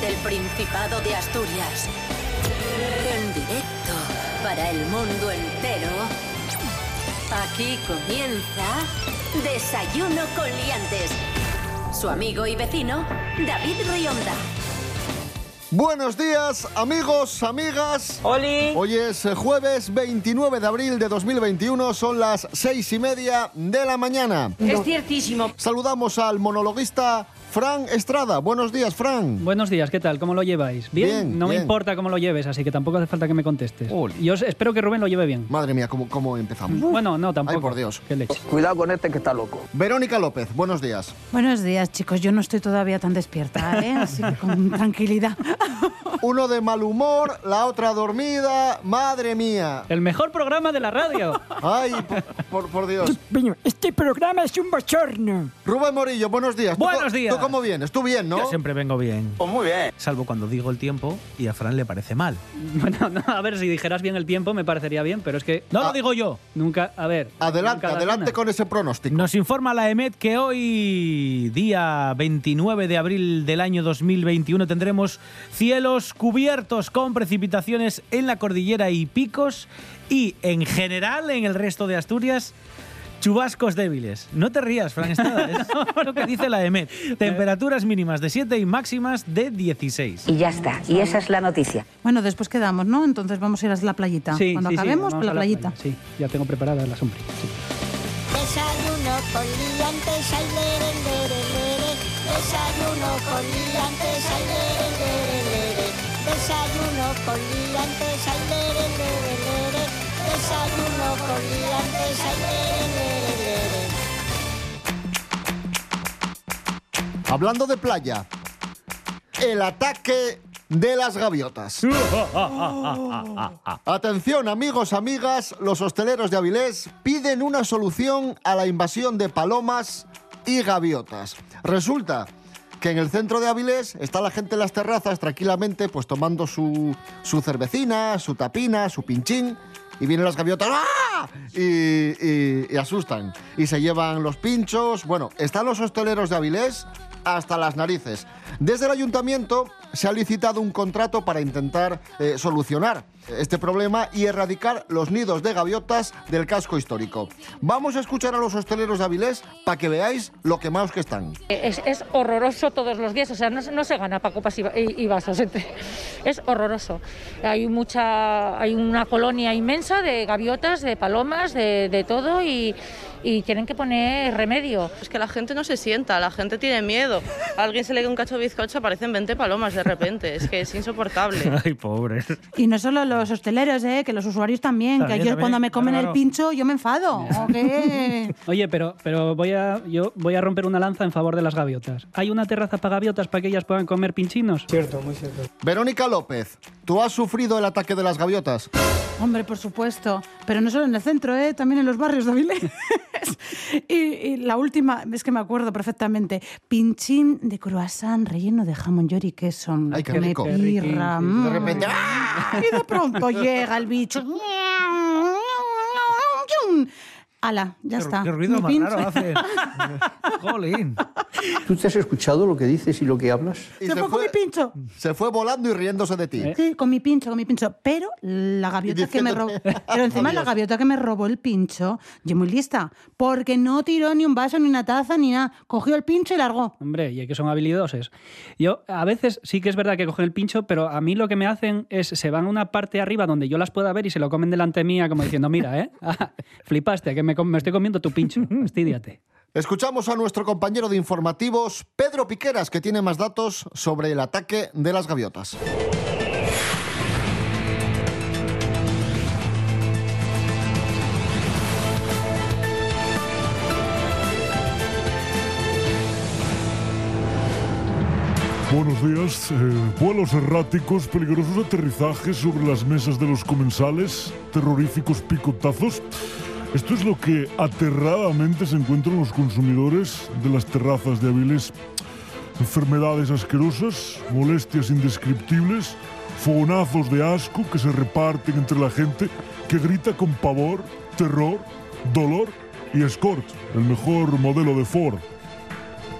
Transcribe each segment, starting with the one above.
Desde el Principado de Asturias. En directo para el mundo entero. Aquí comienza Desayuno con Liantes. Su amigo y vecino, David Rionda. Buenos días, amigos, amigas. ¡Oli! Hoy es eh, jueves 29 de abril de 2021, son las seis y media de la mañana. Es ciertísimo. Saludamos al monologuista Fran Estrada. Buenos días, Fran. Buenos días, ¿qué tal? ¿Cómo lo lleváis? ¿Bien? Bien, no bien. me importa cómo lo lleves, así que tampoco hace falta que me contestes. Yo os- espero que Rubén lo lleve bien. Madre mía, ¿cómo, cómo empezamos? Bueno, no, tampoco. Ay, por Dios. Qué leche. Cuidado con este que está loco. Verónica López, buenos días. Buenos días, chicos. Yo no estoy todavía tan despierta, ¿eh? Así que con tranquilidad. Uno de mal humor, la otra dormida. Madre mía. El mejor programa de la radio. Ay, por, por- por Dios. Bueno, este programa es un bochorno. Rubén Morillo, buenos días. ¿Tú Buenos días. ¿Tú cómo vienes? ¿Tú bien, no? Yo siempre vengo bien. Pues muy bien. Salvo cuando digo el tiempo y a Fran le parece mal. bueno, no, a ver, si dijeras bien el tiempo me parecería bien, pero es que No Ah. lo digo yo. nunca, a ver. Adelante, adelante con ese pronóstico. Nos informa la EMET que hoy, día 29 de abril del año 2021, tendremos cielos cubiertos con precipitaciones en la cordillera y picos y en general en el resto de Asturias. Chubascos débiles. No te rías, Fran Estrada. Es lo que dice la EMET. Temperaturas mínimas de 7 y máximas de 16. Y ya está. Y esa es la noticia. Bueno, después quedamos, ¿no? Entonces vamos a ir a la playita. Sí, Cuando sí, sí, acabemos, vamos por la a playita. playa. Sí, ya tengo preparada la sombrilla. sí. Desayuno con liantes, ay, lere, lere, lere. Desayuno con liantes, ay. Desayuno con liantes, ay, lere, lere, lere. Desayuno con liantes, ay, lere, lere, lere. Hablando de playa, el ataque de las gaviotas. Atención amigos, amigas, los hosteleros de Avilés piden una solución a la invasión de palomas y gaviotas. Resulta que en el centro de Avilés está la gente en las terrazas tranquilamente pues tomando su, su cervecina, su tapina, su pinchín y vienen las gaviotas ¡ah! y, y- y asustan y se llevan los pinchos. Bueno, están los hosteleros de Avilés hasta las narices. Desde el ayuntamiento se ha licitado un contrato para intentar eh, solucionar este problema y erradicar los nidos de gaviotas del casco histórico. Vamos a escuchar a los hosteleros de Avilés para que veáis lo quemados que están. Es, es horroroso todos los días, o sea, no, se- gana para copas y, y- vasos. Es horroroso. Hay mucha, hay una colonia inmensa de gaviotas, de palomas, de, de todo y, y tienen que poner remedio. Es que la gente no se sienta, la gente tiene miedo. A alguien se le cae un cacho de bizcocho, aparecen 20 palomas de repente. Es que es insoportable. Ay, pobres. Y no solo los hosteleros, ¿eh? Que los usuarios también. También, que yo también, cuando me comen claro. el pincho, yo me enfado. ¿o qué? Oye, pero, pero voy a, yo voy a romper una lanza en favor de las gaviotas. ¿Hay una terraza para gaviotas para que ellas puedan comer pinchinos? Cierto, muy cierto. Verónica López, ¿tú has sufrido el ataque de las gaviotas? Hombre, por supuesto. Pero no solo en el centro, ¿eh? También en los barrios de Avilés. y, y la última, es que me acuerdo perfectamente. Pinchín de croissant relleno de jamón york y queso. Ay, qué me rico. pirra, mm. De repente, ¡ah! Y de pronto llega el bicho. Ala, ya Qué- está. Qué ruido más pincho. raro hace. Jolín. ¿Tú te has escuchado lo que dices y lo que hablas? Y Se fue con mi pincho. se fue volando y riéndose de ti. ¿Eh? Sí, con mi pincho, con mi pincho. Pero la gaviota que me robó. Pero encima "Oh, la Dios". gaviota que me robó el pincho, yo muy lista. Porque no tiró ni un vaso, ni una taza, ni nada. Cogió el pincho y largó. Hombre, y hay que son habilidosos. Yo, a veces sí que es verdad que cogen el pincho, pero a mí lo que me hacen es se van a una parte arriba donde yo las pueda ver y se lo comen delante mía, como diciendo, mira, ¿eh? Ah, flipaste, que me, me estoy comiendo tu pincho. Fastidiate. Escuchamos a nuestro compañero de informativos, Pedro Piqueras, que tiene más datos sobre el ataque de las gaviotas. Buenos días. Eh, vuelos erráticos, peligrosos aterrizajes sobre las mesas de los comensales, terroríficos picotazos. Esto es lo que aterradamente se encuentran los consumidores de las terrazas de Avilés. Enfermedades asquerosas, molestias indescriptibles, fogonazos de asco que se reparten entre la gente que grita con pavor, terror, dolor y escort, el mejor modelo de Ford.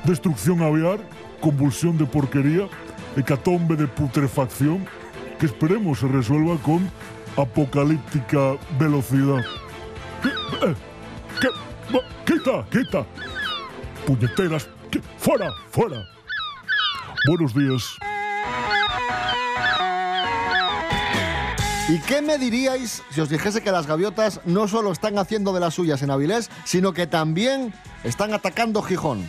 Destrucción aviar, convulsión de porquería, hecatombe de putrefacción que esperemos se resuelva con apocalíptica velocidad. ¿Qué? ¡Quita! ¡Quita! ¡Puñeteras! ¿Qué? ¡Fuera! ¡Fuera! Buenos días. ¿Y qué me diríais si os dijese que las gaviotas no solo están haciendo de las suyas en Avilés, sino que también están atacando Gijón?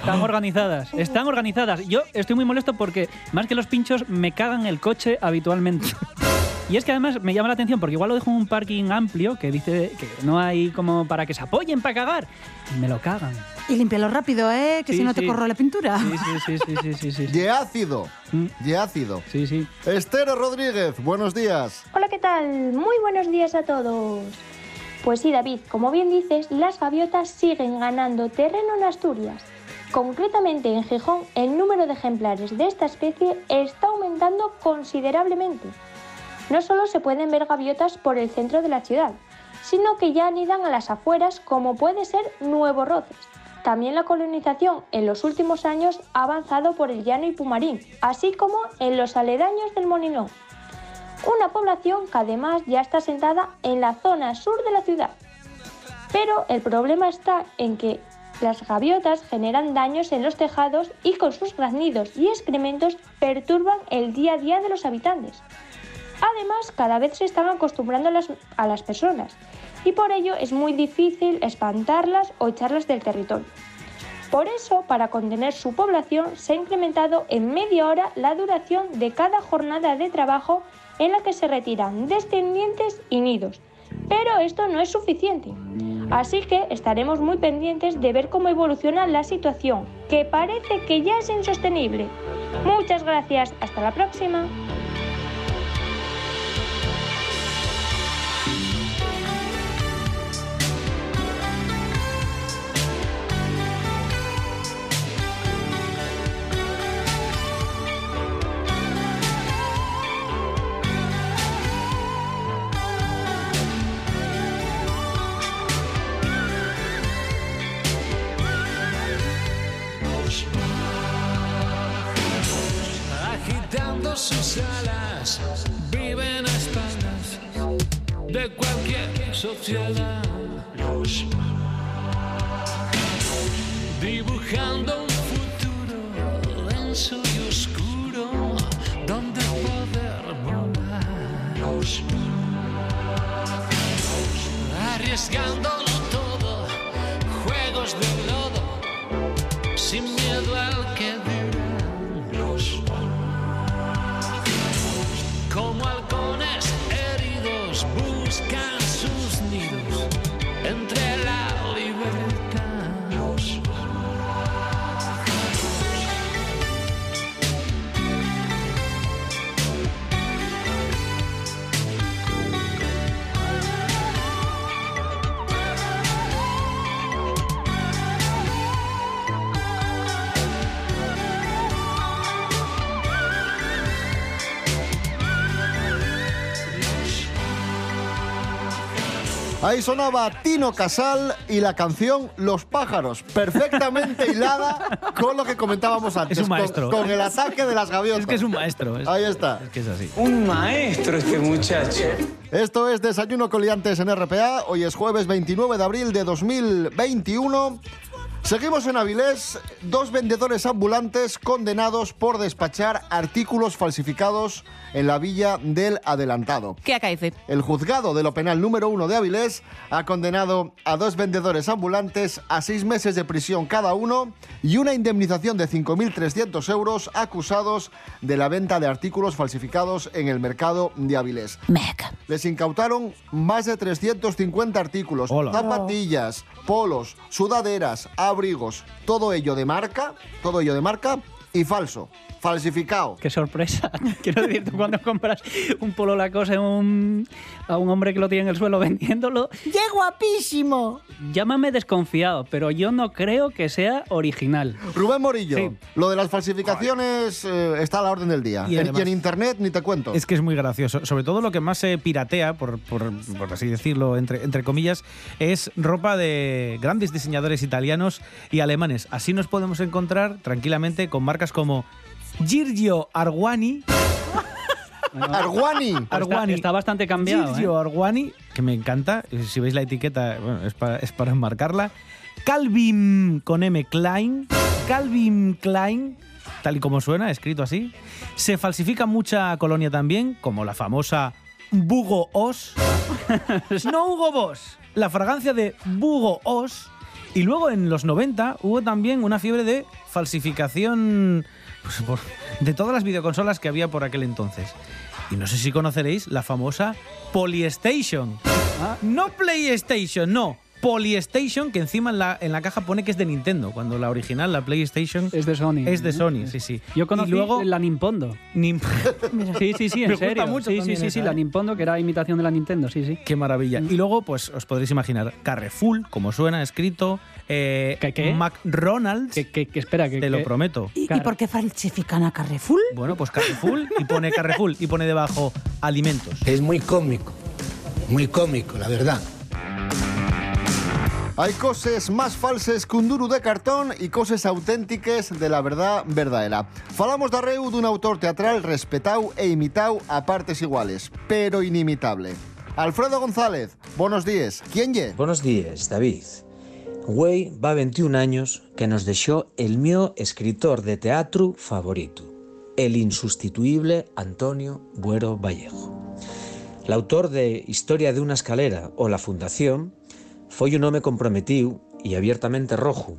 Están organizadas, están organizadas. Yo estoy muy molesto porque más que los pinchos me cagan el coche habitualmente. Y es que además me llama la atención porque igual lo dejo en un parking amplio que dice que no hay como para que se apoyen para cagar y me lo cagan. Y límpialo rápido, ¿eh? Que Sí, si no te corro la pintura. Sí, sí, sí, sí, sí, sí, sí. De ácido. De ácido. Sí, sí. Esther Rodríguez, buenos días. Hola, ¿qué tal? Muy buenos días a todos. Pues sí, David, como bien dices, las gaviotas siguen ganando terreno en Asturias. Concretamente en Gijón, el número de ejemplares de esta especie está aumentando considerablemente. No solo se pueden ver gaviotas por el centro de la ciudad, sino que ya anidan a las afueras como puede ser Nuevo Roces. También la colonización en los últimos años ha avanzado por el llano y Pumarín, así como en los aledaños del Molinón una población que además ya está asentada en la zona sur de la ciudad. Pero el problema está en que las gaviotas generan daños en los tejados y con sus graznidos y excrementos perturban el día a día de los habitantes. Además, cada vez se están acostumbrando a las, a las personas y por ello es muy difícil espantarlas o echarlas del territorio. Por eso, para contener su población, se ha incrementado en media hora la duración de cada jornada de trabajo en la que se retiran descendientes y nidos. Pero esto no es suficiente. Así que estaremos muy pendientes de ver cómo evoluciona la situación, que parece que ya es insostenible. Muchas gracias, hasta la próxima. Sociedad. Ahí sonaba Tino Casal y la canción Los pájaros, perfectamente hilada con lo que comentábamos antes. Es un con- maestro. Con, el ataque de las gaviotas. Es que es un maestro. es- Ahí está. Es que es así. Un maestro este muchacho. Esto es Desayuno con Liantes en RPA. Hoy es jueves 29 de abril de 2021. Seguimos en Avilés. Dos vendedores ambulantes condenados por despachar artículos falsificados en la villa del adelantado. ¿Qué acaece? El juzgado de lo penal número uno de Avilés ha condenado a dos vendedores ambulantes a seis meses de prisión cada uno y una indemnización de 5.300 euros acusados de la venta de artículos falsificados en el mercado de Avilés. Les incautaron más de 350 artículos, Hola. zapatillas, polos, sudaderas, abrigos, todo ello de marca, todo ello de marca y falso, falsificado. Qué sorpresa. Quiero decir, tú cuando compras un polo Lacoste un, a un hombre que lo tiene en el suelo vendiéndolo, ¡Qué guapísimo! llámame desconfiado, pero yo no creo que sea original. Rubén Morillo, Sí. lo de las falsificaciones eh, está a la orden del día. Y En- además- y en internet ni te cuento. Es que es muy gracioso. Sobre todo lo que más se piratea, por, por- por así decirlo, entre, entre comillas, es ropa de grandes diseñadores italianos y alemanes. Así nos podemos encontrar tranquilamente con marcas como Giorgio Arwani. Arwani. Está- Arwani. Está, bastante cambiado. Giorgio ¿eh? Arwani, que me encanta. Si veis la etiqueta, bueno, es para, es para enmarcarla. Calvin con M Klein. Calvin Klein, tal y como suena, escrito así. Se falsifica mucha colonia también, como la famosa Bugo Os. no Hugo Boss, la fragancia de Bugo Os. Y luego en los 90 hubo también una fiebre de falsificación pues, por- de todas las videoconsolas que había por aquel entonces. Y no sé si conoceréis la famosa Polystation. No PlayStation, no. Polystation, que encima en la, en la caja pone que es de Nintendo, cuando la original, la PlayStation, Es de Sony. es de ¿eh? Sony, sí, sí. Yo conocí y luego, la Nimpondo. Nim- Sí, sí, sí, Me en gusta serio. mucho sí, sí, sí, sí, ¿eh? la Nimpondo, que era imitación de la Nintendo, sí, sí. Qué maravilla. Y luego, pues os podréis imaginar, Carrefour, como suena, escrito, eh, ¿Qué, qué? McDonald's, que espera, que, te lo prometo. ¿Y, y por qué falsifican a Carrefour? Bueno, pues Carrefour y pone Carrefour y pone debajo alimentos. Es muy cómico, muy cómico, la verdad. Hay cosas más falses que un duro de cartón y cosas auténticas de la verdad verdadera. Falamos de arreu dun autor teatral respetado e imitado a partes iguales, pero inimitable. Alfredo González, buenos días. ¿Quién ye? Buenos días, David. Güey va 21 años que nos dejó el mío escritor de teatro favorito, el insustituible Antonio Buero Vallejo. L'autor de Historia de una escalera o La Fundación foi un home comprometido y abiertamente rojo,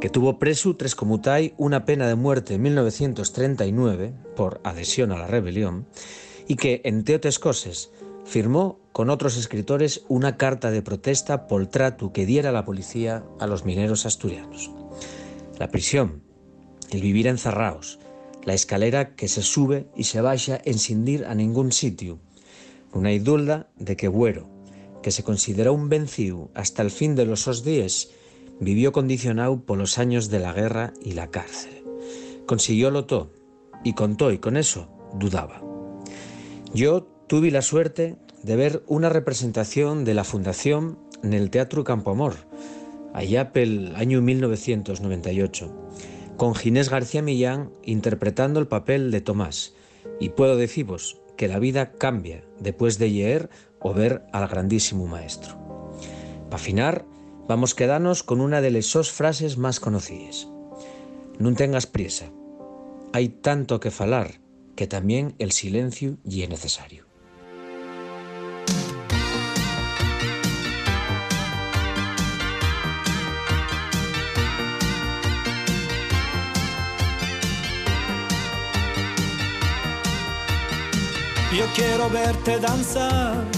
que tuvo preso tres comutai una pena de muerte en 1939 por adhesión a la rebelión y que, entre otras cosas, firmó con otros escritores una carta de protesta por trato que diera la policía a los mineros asturianos. La prisión, el vivir encerrados, la escalera que se sube y se baja en sin ir a ningún sitio, una idulda de que Güero, que se consideró un vencido hasta el fin de los sos días, vivió condicionado por los años de la guerra y la cárcel. Consiguiólo todo y contó y con eso dudaba. Yo tuve la suerte de ver una representación de la Fundación en el Teatro Campo Amor, allá pel año 1998, con Ginés García Millán interpretando el papel de Tomás. Y puedo deciros que la vida cambia después de leer o ver al grandísimo maestro. Para afinar, vamos quedarnos con una de las sos frases más conocidas. No tengas prisa. Hay tanto que falar que también el silencio y es necesario. Yo quiero verte danzar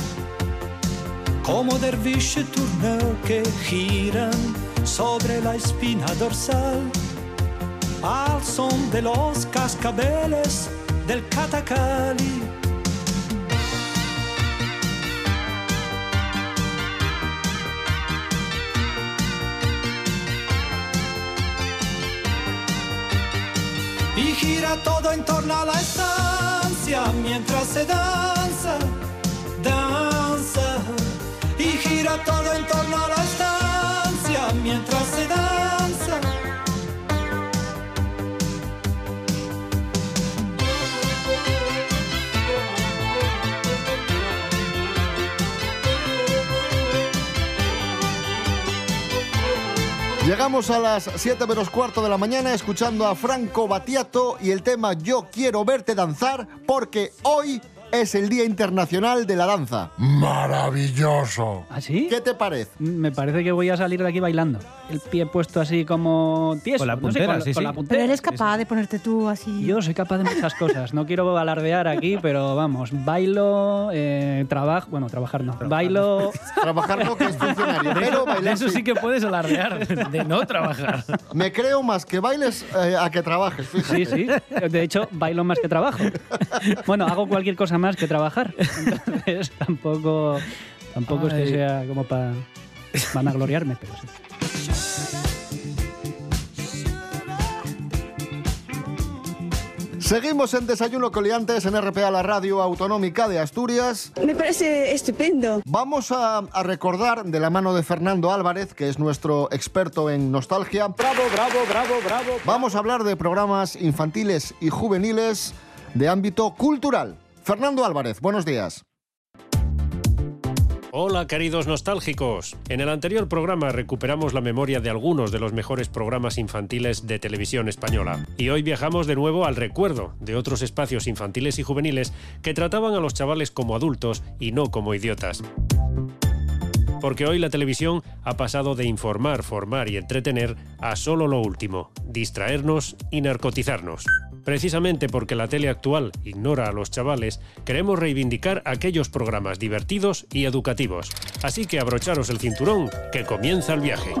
como derviche turneo que giran sobre la espina dorsal al son de los cascabeles del catacali. Y gira todo en torno a la estancia mientras se danza. Gira todo en torno a la estancia mientras se danza. Llegamos a las 7 menos cuarto de la mañana escuchando a Franco Battiato y el tema Yo quiero verte danzar porque hoy es el Día Internacional de la Danza. Maravilloso. ¿Ah, sí? ¿Qué te parece? Me parece que voy a salir de aquí bailando. El pie puesto así como tieso. Con la no sé, puntera, con, sí, con sí. la Pero eres capaz de ponerte tú así. Yo soy capaz de muchas cosas. No quiero alardear aquí, pero vamos, bailo, eh, trabajo, bueno, trabajar no. Bailo. Trabajar no, que es funcionario, pero bailar eso sí que puedes alardear, de no trabajar. Me creo más que bailes eh, a que trabajes, fíjate. Sí, sí. De hecho, bailo más que trabajo. Bueno, hago cualquier cosa más que trabajar. Entonces tampoco, tampoco es que sea como para vanagloriarme, pero sí. Seguimos en Desayuno Coliantes en RPA, la radio autonómica de Asturias. Me parece estupendo. Vamos a, a recordar de la mano de Fernando Álvarez, que es nuestro experto en nostalgia. Bravo, bravo, bravo, bravo. Vamos a hablar de programas infantiles y juveniles de ámbito cultural. Fernando Álvarez, buenos días. Hola queridos nostálgicos. En el anterior programa recuperamos la memoria de algunos de los mejores programas infantiles de televisión española. Y hoy viajamos de nuevo al recuerdo de otros espacios infantiles y juveniles que trataban a los chavales como adultos y no como idiotas. Porque hoy la televisión ha pasado de informar, formar y entretener a solo lo último, distraernos y narcotizarnos. Precisamente porque la tele actual ignora a los chavales, queremos reivindicar aquellos programas divertidos y educativos. Así que abrocharos el cinturón, que comienza el viaje.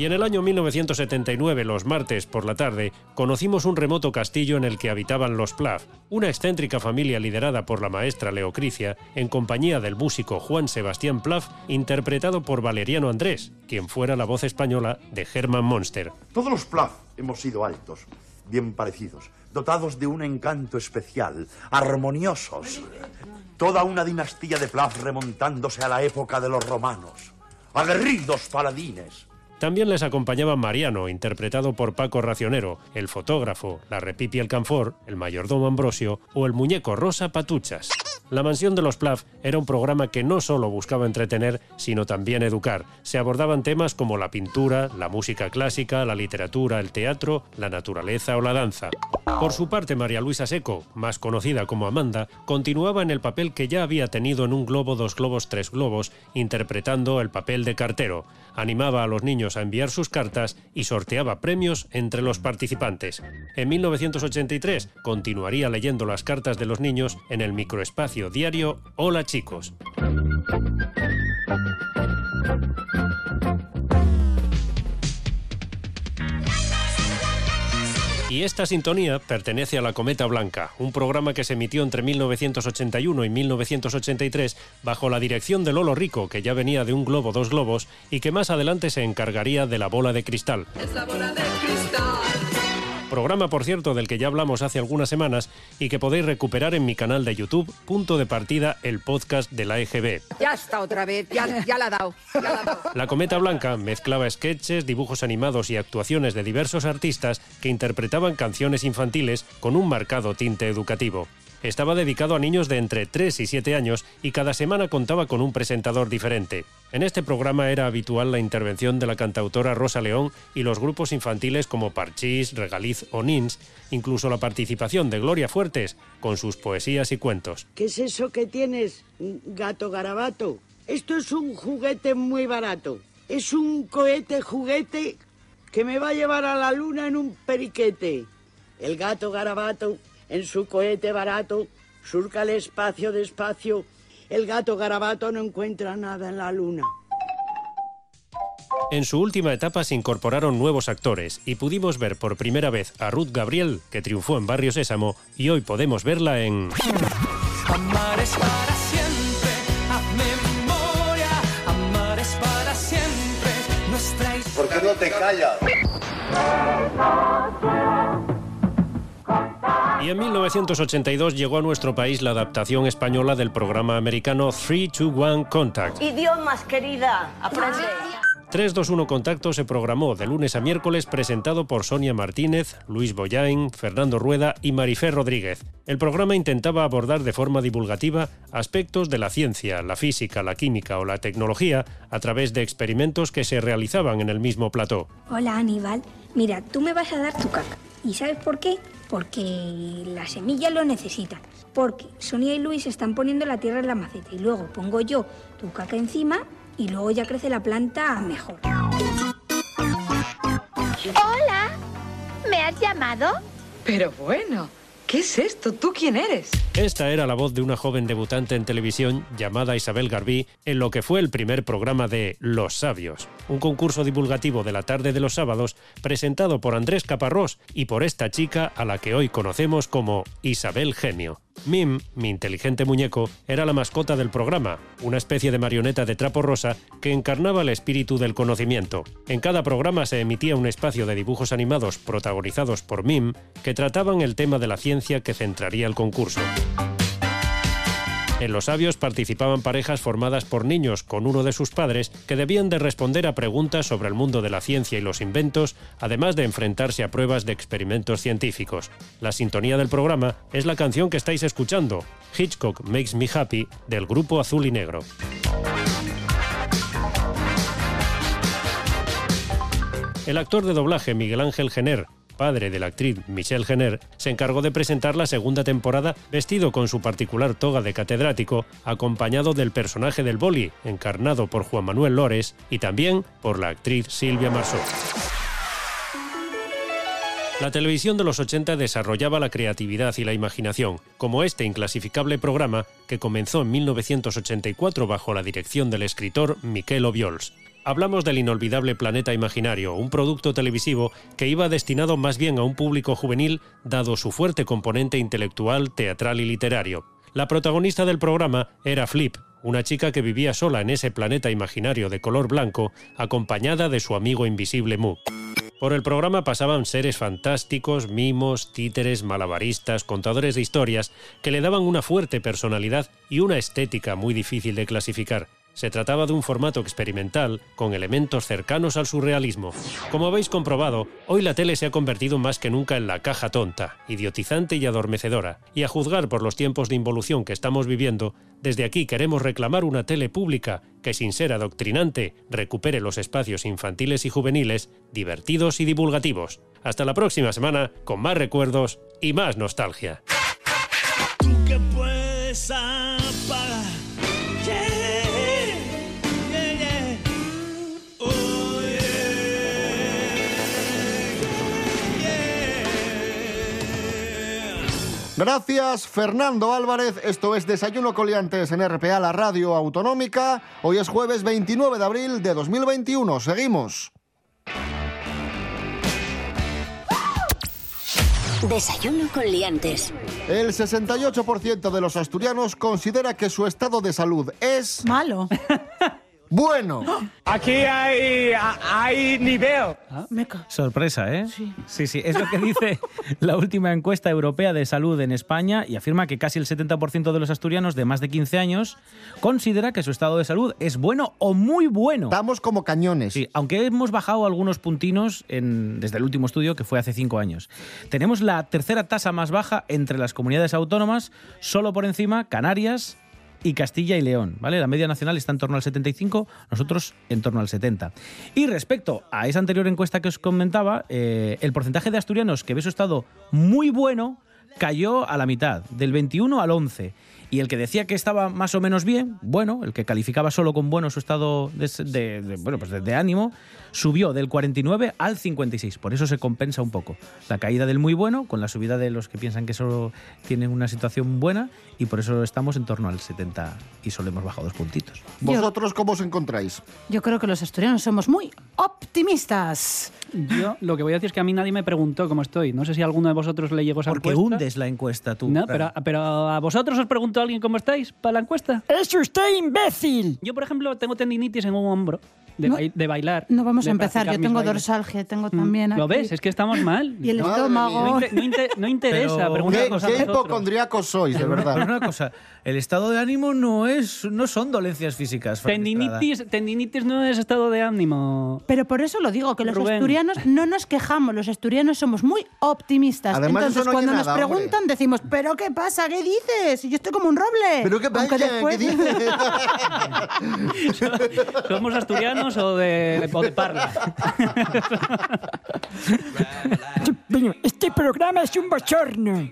Y en el año 1979, los martes por la tarde, conocimos un remoto castillo en el que habitaban los Plav, una excéntrica familia liderada por la maestra Leocricia, en compañía del músico Juan Sebastián Plav, interpretado por Valeriano Andrés, quien fuera la voz española de Herman Monster. Todos los Plath hemos sido altos, bien parecidos, dotados de un encanto especial, armoniosos. Toda una dinastía de Plath remontándose a la época de los romanos. Aguerridos paladines. También les acompañaba Mariano, interpretado por Paco Racionero, el fotógrafo, la repipi Alcanfor, el mayordomo Ambrosio o el muñeco Rosa Patuchas. La Mansión de los Plav era un programa que no solo buscaba entretener, sino también educar. Se abordaban temas como la pintura, la música clásica, la literatura, el teatro, la naturaleza o la danza. Por su parte, María Luisa Seco, más conocida como Amanda, continuaba en el papel que ya había tenido en Un Globo, Dos Globos, Tres Globos, interpretando el papel de cartero. Animaba a los niños a enviar sus cartas y sorteaba premios entre los participantes. En 1983 continuaría leyendo las cartas de los niños en el microespacio diario Hola chicos. Y esta sintonía pertenece a La Cometa Blanca, un programa que se emitió entre 1981 y 1983 bajo la dirección de Lolo Rico, que ya venía de Un Globo, Dos Globos, y que más adelante se encargaría de La Bola de Cristal. Programa, por cierto, del que ya hablamos hace algunas semanas y que podéis recuperar en mi canal de YouTube, punto de partida, el podcast de la EGB. Ya está otra vez, ya, ya la ha dado. ya la ha dado. La Cometa Blanca mezclaba sketches, dibujos animados y actuaciones de diversos artistas que interpretaban canciones infantiles con un marcado tinte educativo. Estaba dedicado a niños de entre 3 y 7 años y cada semana contaba con un presentador diferente. En este programa era habitual la intervención de la cantautora Rosa León y los grupos infantiles como Parchís, Regaliz o Nins, incluso la participación de Gloria Fuertes con sus poesías y cuentos. ¿Qué es eso que tienes, gato garabato? Esto es un juguete muy barato. Es un cohete juguete que me va a llevar a la luna en un periquete. El gato garabato, en su cohete barato, surca el espacio despacio. El gato garabato no encuentra nada en la luna. En su última etapa se incorporaron nuevos actores y pudimos ver por primera vez a Ruth Gabriel, que triunfó en Barrio Sésamo, y hoy podemos verla en... Amar es para siempre, haz memoria. Amar es para siempre, nuestra historia. ¿Por qué no te callas? Y en 1982 llegó a nuestro país la adaptación española del programa americano 321 Contact. Idiomas, querida, aprende. 321 Contacto se programó de lunes a miércoles presentado por Sonia Martínez, Luis Boyain, Fernando Rueda y Marifé Rodríguez. El programa intentaba abordar de forma divulgativa aspectos de la ciencia, la física, la química o la tecnología a través de experimentos que se realizaban en el mismo plató. Hola Aníbal, mira, tú me vas a dar tu caca. ¿Y sabes por qué? Porque la semilla lo necesita. Porque Sonia y Luis están poniendo la tierra en la maceta y luego pongo yo tu caca encima y luego ya crece la planta mejor. Hola, ¿me has llamado? Pero bueno, ¿qué es esto? ¿Tú quién eres? Esta era la voz de una joven debutante en televisión llamada Isabel Garbí en lo que fue el primer programa de Los Sabios, un concurso divulgativo de la tarde de los sábados presentado por Andrés Caparrós y por esta chica a la que hoy conocemos como Isabel Genio. Mim, mi inteligente muñeco, era la mascota del programa, una especie de marioneta de trapo rosa que encarnaba el espíritu del conocimiento. En cada programa se emitía un espacio de dibujos animados protagonizados por Mim que trataban el tema de la ciencia que centraría el concurso. En Los Sabios participaban parejas formadas por niños con uno de sus padres que debían de responder a preguntas sobre el mundo de la ciencia y los inventos, además de enfrentarse a pruebas de experimentos científicos. La sintonía del programa es la canción que estáis escuchando, Hitchcock Makes Me Happy, del grupo Azul y Negro. El actor de doblaje Miguel Ángel Jenner, padre de la actriz Michelle Jenner, se encargó de presentar la segunda temporada vestido con su particular toga de catedrático, acompañado del personaje del boli, encarnado por Juan Manuel Lores, y también por la actriz Silvia Marsó. La televisión de los 80 desarrollaba la creatividad y la imaginación, como este inclasificable programa que comenzó en 1984 bajo la dirección del escritor Miquel Obiols. Hablamos del inolvidable Planeta Imaginario, un producto televisivo que iba destinado más bien a un público juvenil dado su fuerte componente intelectual, teatral y literario. La protagonista del programa era Flip, una chica que vivía sola en ese planeta imaginario de color blanco, acompañada de su amigo invisible Mu. Por el programa pasaban seres fantásticos, mimos, títeres, malabaristas, contadores de historias, que le daban una fuerte personalidad y una estética muy difícil de clasificar. Se trataba de un formato experimental con elementos cercanos al surrealismo. Como habéis comprobado, hoy la tele se ha convertido más que nunca en la caja tonta, idiotizante y adormecedora. Y a juzgar por los tiempos de involución que estamos viviendo, desde aquí queremos reclamar una tele pública que, sin ser adoctrinante, recupere los espacios infantiles y juveniles, divertidos y divulgativos. Hasta la próxima semana, con más recuerdos y más nostalgia. Gracias, Fernando Álvarez. Esto es Desayuno Coliantes en RPA, la radio autonómica. Hoy es jueves 29 de abril de 2021. Seguimos. Desayuno con liantes. El 68% de los asturianos considera que su estado de salud es... Malo. Bueno. Aquí hay, hay nivel. Sorpresa, ¿eh? Sí. Sí, sí. Es lo que dice la última encuesta europea de salud en España y afirma que casi el 70% de los asturianos de más de 15 años considera que su estado de salud es bueno o muy bueno. Estamos como cañones. Sí, aunque hemos bajado algunos puntinos en- desde el último estudio que fue hace 5 años. Tenemos la tercera tasa más baja entre las comunidades autónomas, solo por encima Canarias y Castilla y León, ¿vale? La media nacional está en torno al 75, nosotros en torno al 70. Y respecto a esa anterior encuesta que os comentaba, eh, el porcentaje de asturianos que ve su estado muy bueno cayó a la mitad, del 21 al 11. Y el que decía que estaba más o menos bien, bueno, el que calificaba solo con bueno su estado de, de- de- bueno, pues de, de ánimo, subió del 49 al 56. Por eso se compensa un poco la caída del muy bueno con la subida de los que piensan que solo tienen una situación buena y por eso estamos en torno al 70 y solo hemos bajado dos puntitos. ¿Vosotros cómo os encontráis? Yo creo que los asturianos somos muy optimistas. Yo lo que voy a decir es que a mí nadie me preguntó cómo estoy. No sé si a alguno de vosotros le llegó esa Porque encuesta. hundes la encuesta tú. No, pero, pero a vosotros os preguntó alguien cómo estáis para la encuesta. ¡Es usted imbécil! Yo, por ejemplo, tengo tendinitis en un hombro de, No- bai- de bailar. No vamos de a empezar. Yo tengo dorsalgia, tengo también. Mm, ¿Lo aquí. ves? Es que estamos mal. Y el Madre estómago. No, inte- no inte- no interesa Pero- preguntar ¿Qué, cosas qué hipocondríacos sois, de Pero verdad? una cosa, el estado de ánimo no es no son dolencias físicas. Tendinitis, tendinitis no es estado de ánimo. Pero por eso lo digo, que los Rubén. asturianos no nos quejamos, los asturianos somos muy optimistas. Además, Entonces, eso no cuando nos nada, hombre. preguntan, decimos, ¿pero qué pasa? ¿Qué dices? Yo estoy como un roble. ¿Pero qué después- ¿Qué dices? ¿Somos asturianos o de, o de parla? Estoy programa es un bochorno.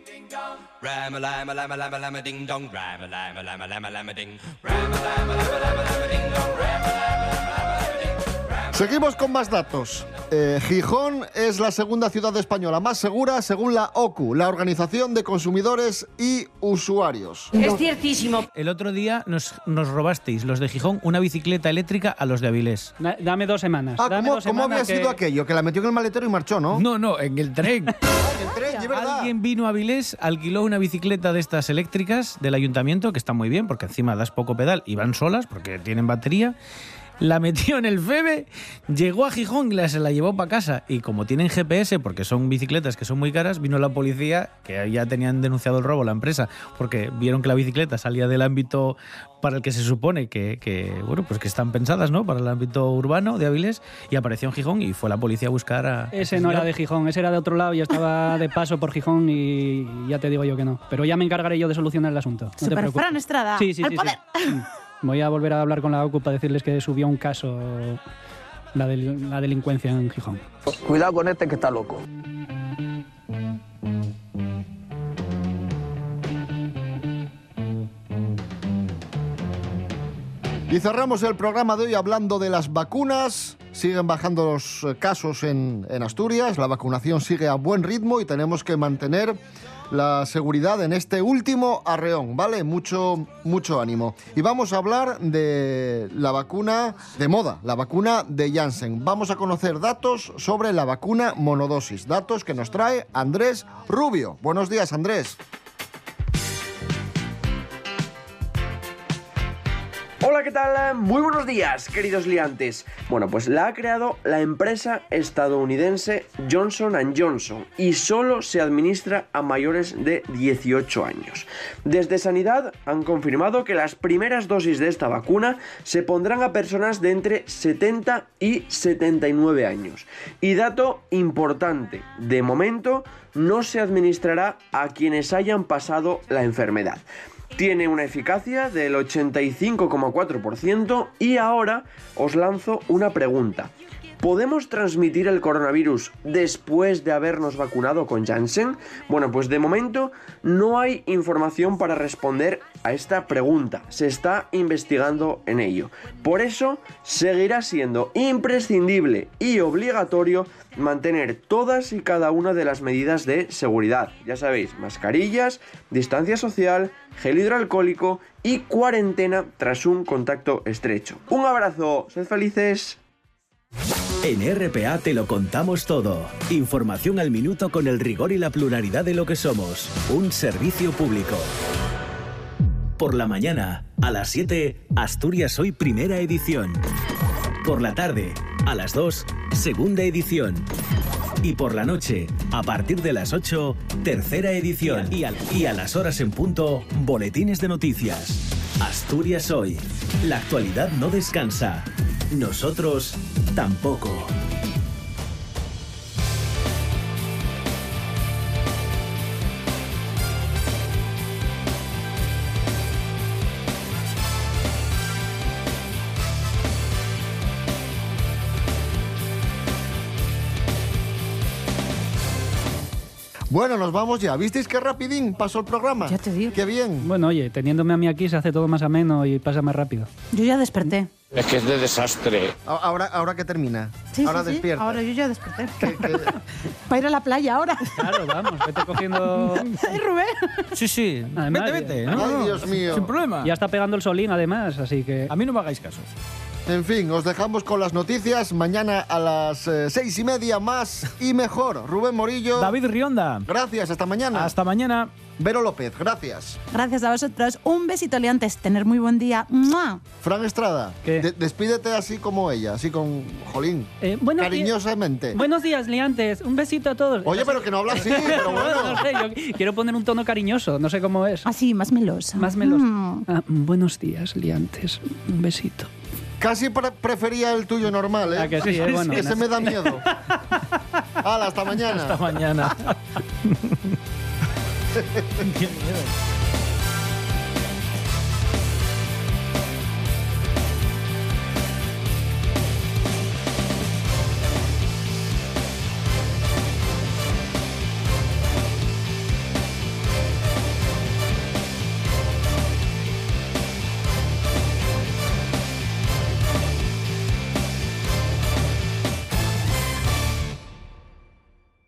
Seguimos con más datos. Eh, Gijón es la segunda ciudad española más segura según la OCU, la Organización de Consumidores y Usuarios. Es ciertísimo. El otro día nos, nos robasteis, los de Gijón, una bicicleta eléctrica a los de Avilés. Da- Dame dos semanas. Ah, dame ¿cómo, dos cómo semanas había que- sido aquello? Que la metió en el maletero y marchó, ¿no? No, no, en el tren. el tren, es verdad. Alguien vino a Avilés, alquiló una bicicleta de estas eléctricas del ayuntamiento, que está muy bien, porque encima das poco pedal y van solas, porque tienen batería. La metió en el FEBE, llegó a Gijón y la- se la llevó para casa. Y como tienen GPS, porque son bicicletas que son muy caras, vino la policía, que ya tenían denunciado el robo la empresa, porque vieron que la bicicleta salía del ámbito para el que se supone que, que, bueno, pues que están pensadas, ¿no? Para el ámbito urbano de Avilés, y apareció en Gijón y fue la policía a buscar a... Ese no era de Gijón, ese era de otro lado y estaba de paso por Gijón y ya te digo yo que no. Pero ya me encargaré yo de solucionar el asunto. No te Super preocupes. Fran Estrada. Sí, sí, al sí, poder. Voy a volver a hablar con la OCU para decirles que subió un caso la, del- la delincuencia en Gijón. Cuidado con este que está loco. Y cerramos el programa de hoy hablando de las vacunas. Siguen bajando los eh, casos en, Asturias, la vacunación sigue a buen ritmo y tenemos que mantener la seguridad en este último arreón, ¿vale? Mucho, mucho ánimo. Y vamos a hablar de la vacuna de moda, la vacuna de Janssen. Vamos a conocer datos sobre la vacuna monodosis, datos que nos trae Andrés Rubio. Buenos días, Andrés. Hola, ¿qué tal? Muy buenos días, queridos liantes. Bueno, pues la ha creado la empresa estadounidense Johnson Johnson y solo se administra a mayores de 18 años. Desde Sanidad han confirmado que las primeras dosis de esta vacuna se pondrán a personas de entre 70 y 79 años. Y dato importante, de momento no se administrará a quienes hayan pasado la enfermedad. Tiene una eficacia del 85,4% y ahora os lanzo una pregunta. ¿Podemos transmitir el coronavirus después de habernos vacunado con Janssen? Bueno, pues de momento no hay información para responder a esta pregunta. Se está investigando en ello. Por eso seguirá siendo imprescindible y obligatorio mantener todas y cada una de las medidas de seguridad. Ya sabéis, mascarillas, distancia social, gel hidroalcohólico y cuarentena tras un contacto estrecho. Un abrazo, sed felices. En RPA te lo contamos todo. Información al minuto con el rigor y la pluralidad de lo que somos. Un servicio público. Por la mañana, a las 7, Asturias Hoy Primera Edición. Por la tarde, a las 2, Segunda Edición. Y por la noche, a partir de las 8, Tercera Edición. Y a, y a las horas en punto, Boletines de Noticias. Asturias Hoy. La actualidad no descansa. Nosotros tampoco. Bueno, nos vamos ya. ¿Visteis qué rapidín pasó el programa? Ya te digo. Qué bien. Bueno, oye, teniéndome a mí aquí se hace todo más ameno y pasa más rápido. Yo ya desperté. Es que es de desastre. A- Ahora, ahora que termina. Sí, ahora sí, sí. despierta. Ahora yo ya desperté. Para ir a la playa ahora. Claro, vamos, vete cogiendo... Ay, Rubén. Sí, sí. Además, vete, vete. ¿no? Ay, Dios mío. Sin problema. Ya está pegando el solín, además, así que... A mí no me hagáis caso. En fin, os dejamos con las noticias. Mañana a las eh, seis y media más y mejor. Rubén Morillo. David Rionda. Gracias, hasta mañana. Hasta mañana. Vero López, gracias. Gracias a vosotros. Un besito, liantes. Tener muy buen día. ¡Mua! Fran Estrada, de- despídete así como ella, así con Jolín. Eh, buenos días- cariñosamente. Buenos días, liantes. Un besito a todos. Oye, pero que no habla así, pero bueno. no sé, yo quiero poner un tono cariñoso, no sé cómo es. Así, más melosa. Más meloso. Mm. Ah, buenos días, liantes. Un besito. Casi pre- prefería el tuyo normal, ¿eh? Ah, que sí, eh, bueno. Ese me da miedo. Hala, hasta mañana. Hasta mañana. Qué miedo.